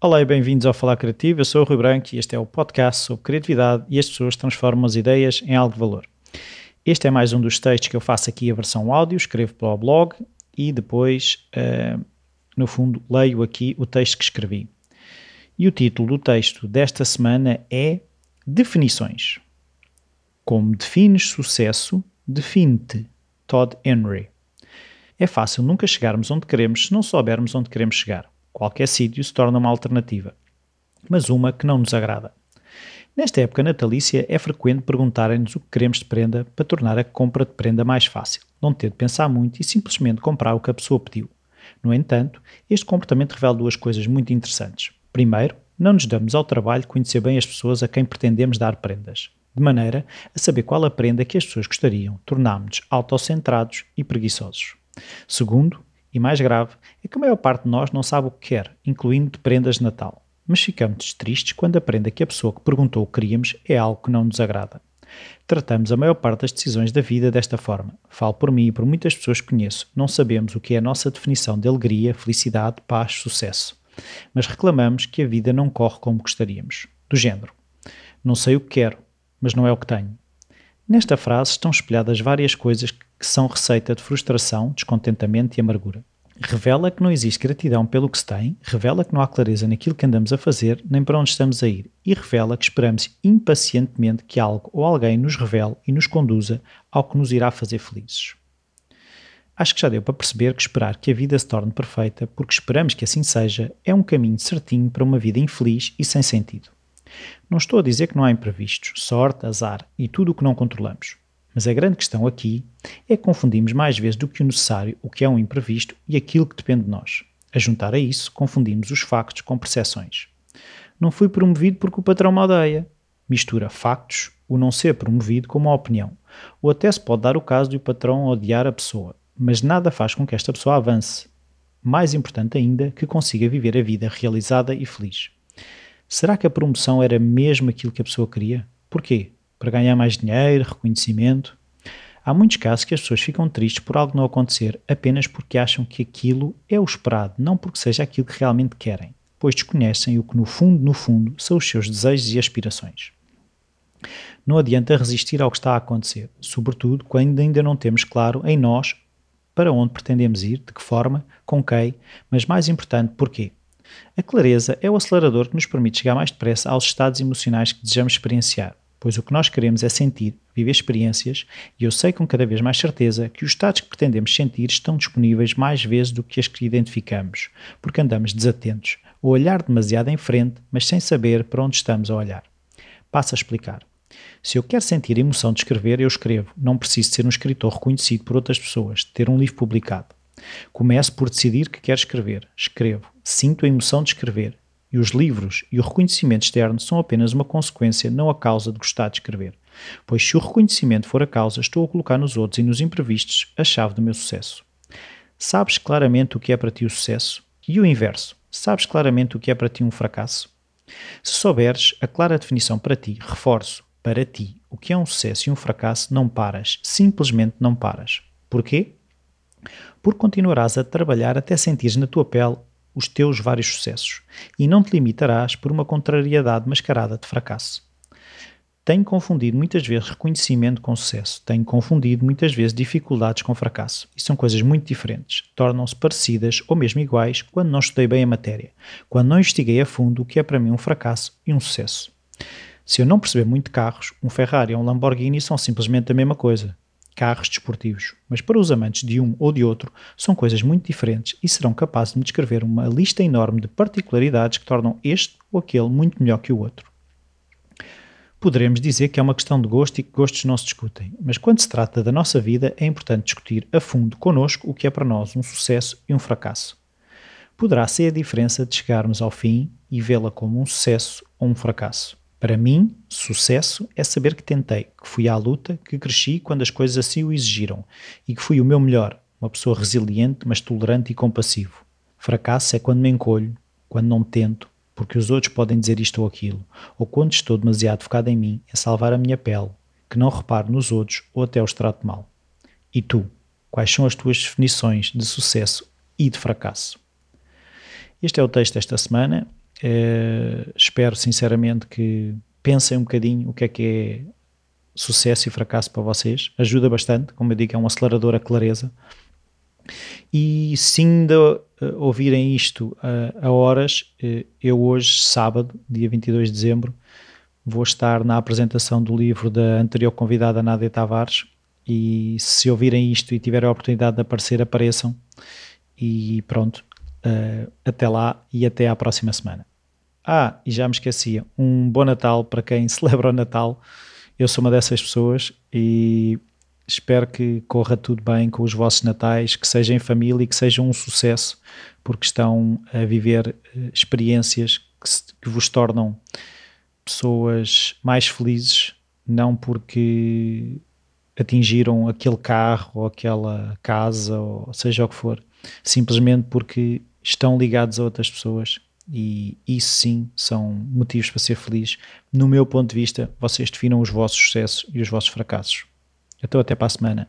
Olá e bem-vindos ao Falar Criativo. Eu sou o Rui Branco e este é o podcast sobre criatividade e as pessoas transformam as ideias em algo de valor. Este é mais um dos textos que eu faço aqui a versão áudio, escrevo para o blog e depois, uh, no fundo, leio aqui o texto que escrevi. E o título do texto desta semana é Definições. Como defines sucesso, define-te. Todd Henry. É fácil nunca chegarmos onde queremos se não soubermos onde queremos chegar. Qualquer sítio se torna uma alternativa, mas uma que não nos agrada. Nesta época natalícia é frequente perguntarem-nos o que queremos de prenda para tornar a compra de prenda mais fácil, não ter de pensar muito e simplesmente comprar o que a pessoa pediu. No entanto, este comportamento revela duas coisas muito interessantes. Primeiro, não nos damos ao trabalho de conhecer bem as pessoas a quem pretendemos dar prendas, de maneira a saber qual a prenda que as pessoas gostariam, tornámos-nos autocentrados e preguiçosos. Segundo, e mais grave, é que a maior parte de nós não sabe o que quer, incluindo de prendas de Natal. Mas ficamos tristes quando a prenda que a pessoa que perguntou queríamos é algo que não nos agrada. Tratamos a maior parte das decisões da vida desta forma. Falo por mim e por muitas pessoas que conheço. Não sabemos o que é a nossa definição de alegria, felicidade, paz, sucesso. Mas reclamamos que a vida não corre como gostaríamos. Do género: Não sei o que quero, mas não é o que tenho. Nesta frase estão espelhadas várias coisas que são receita de frustração, descontentamento e amargura. Revela que não existe gratidão pelo que se tem, revela que não há clareza naquilo que andamos a fazer, nem para onde estamos a ir, e revela que esperamos impacientemente que algo ou alguém nos revele e nos conduza ao que nos irá fazer felizes. Acho que já deu para perceber que esperar que a vida se torne perfeita, porque esperamos que assim seja, é um caminho certinho para uma vida infeliz e sem sentido. Não estou a dizer que não há imprevistos, sorte, azar e tudo o que não controlamos. Mas a grande questão aqui é que confundimos mais vezes do que o necessário o que é um imprevisto e aquilo que depende de nós. A juntar a isso, confundimos os factos com percepções. Não fui promovido porque o patrão me odeia. Mistura factos, o não ser promovido, com uma opinião. Ou até se pode dar o caso de o patrão odiar a pessoa, mas nada faz com que esta pessoa avance. Mais importante ainda, que consiga viver a vida realizada e feliz. Será que a promoção era mesmo aquilo que a pessoa queria? Porquê? Para ganhar mais dinheiro, reconhecimento. Há muitos casos que as pessoas ficam tristes por algo não acontecer apenas porque acham que aquilo é o esperado, não porque seja aquilo que realmente querem, pois desconhecem o que no fundo, no fundo, são os seus desejos e aspirações. Não adianta resistir ao que está a acontecer, sobretudo quando ainda não temos claro em nós para onde pretendemos ir, de que forma, com quem, mas mais importante, porquê. A clareza é o acelerador que nos permite chegar mais depressa aos estados emocionais que desejamos experienciar pois o que nós queremos é sentir, viver experiências, e eu sei com cada vez mais certeza que os estados que pretendemos sentir estão disponíveis mais vezes do que as que identificamos, porque andamos desatentos, a olhar demasiado em frente, mas sem saber para onde estamos a olhar. Passo a explicar. Se eu quero sentir a emoção de escrever, eu escrevo. Não preciso ser um escritor reconhecido por outras pessoas, ter um livro publicado. Começo por decidir que quero escrever. Escrevo. Sinto a emoção de escrever. E os livros e o reconhecimento externo são apenas uma consequência, não a causa de gostar de escrever. Pois se o reconhecimento for a causa, estou a colocar nos outros e nos imprevistos a chave do meu sucesso. Sabes claramente o que é para ti o sucesso? E o inverso. Sabes claramente o que é para ti um fracasso? Se souberes a clara definição para ti, reforço, para ti, o que é um sucesso e um fracasso, não paras. Simplesmente não paras. Porquê? Porque continuarás a trabalhar até sentires na tua pele os teus vários sucessos e não te limitarás por uma contrariedade mascarada de fracasso. Tenho confundido muitas vezes reconhecimento com sucesso, tenho confundido muitas vezes dificuldades com fracasso, e são coisas muito diferentes, tornam-se parecidas ou mesmo iguais quando não estudei bem a matéria, quando não investiguei a fundo o que é para mim um fracasso e um sucesso. Se eu não perceber muito de carros, um Ferrari ou um Lamborghini são simplesmente a mesma coisa, carros desportivos, mas para os amantes de um ou de outro são coisas muito diferentes e serão capazes de me descrever uma lista enorme de particularidades que tornam este ou aquele muito melhor que o outro. Poderemos dizer que é uma questão de gosto e que gostos não se discutem, mas quando se trata da nossa vida é importante discutir a fundo connosco o que é para nós um sucesso e um fracasso. Poderá ser a diferença de chegarmos ao fim e vê-la como um sucesso ou um fracasso. Para mim, sucesso é saber que tentei, que fui à luta, que cresci quando as coisas assim o exigiram e que fui o meu melhor, uma pessoa resiliente, mas tolerante e compassivo. Fracasso é quando me encolho, quando não tento, porque os outros podem dizer isto ou aquilo, ou quando estou demasiado focado em mim, em salvar a minha pele, que não reparo nos outros ou até os trato mal. E tu? Quais são as tuas definições de sucesso e de fracasso? Este é o texto desta semana. Uh, espero sinceramente que pensem um bocadinho o que é que é sucesso e fracasso para vocês. Ajuda bastante, como eu digo, é um acelerador a clareza. E se ainda uh, ouvirem isto uh, a horas, uh, eu hoje, sábado, dia 22 de dezembro, vou estar na apresentação do livro da anterior convidada Nádia Tavares e se ouvirem isto e tiverem a oportunidade de aparecer, apareçam e pronto, até lá e até à próxima semana. Ah, e já me esquecia, um bom Natal para quem celebra o Natal, eu sou uma dessas pessoas e espero que corra tudo bem com os vossos natais, que seja em família e que seja um sucesso, porque estão a viver eh, experiências que, se, que vos tornam pessoas mais felizes, não porque atingiram aquele carro ou aquela casa, ou seja o que for, simplesmente porque estão ligados a outras pessoas e isso sim são motivos para ser feliz. No meu ponto de vista, vocês definam os vossos sucessos e os vossos fracassos. Então, até para a semana.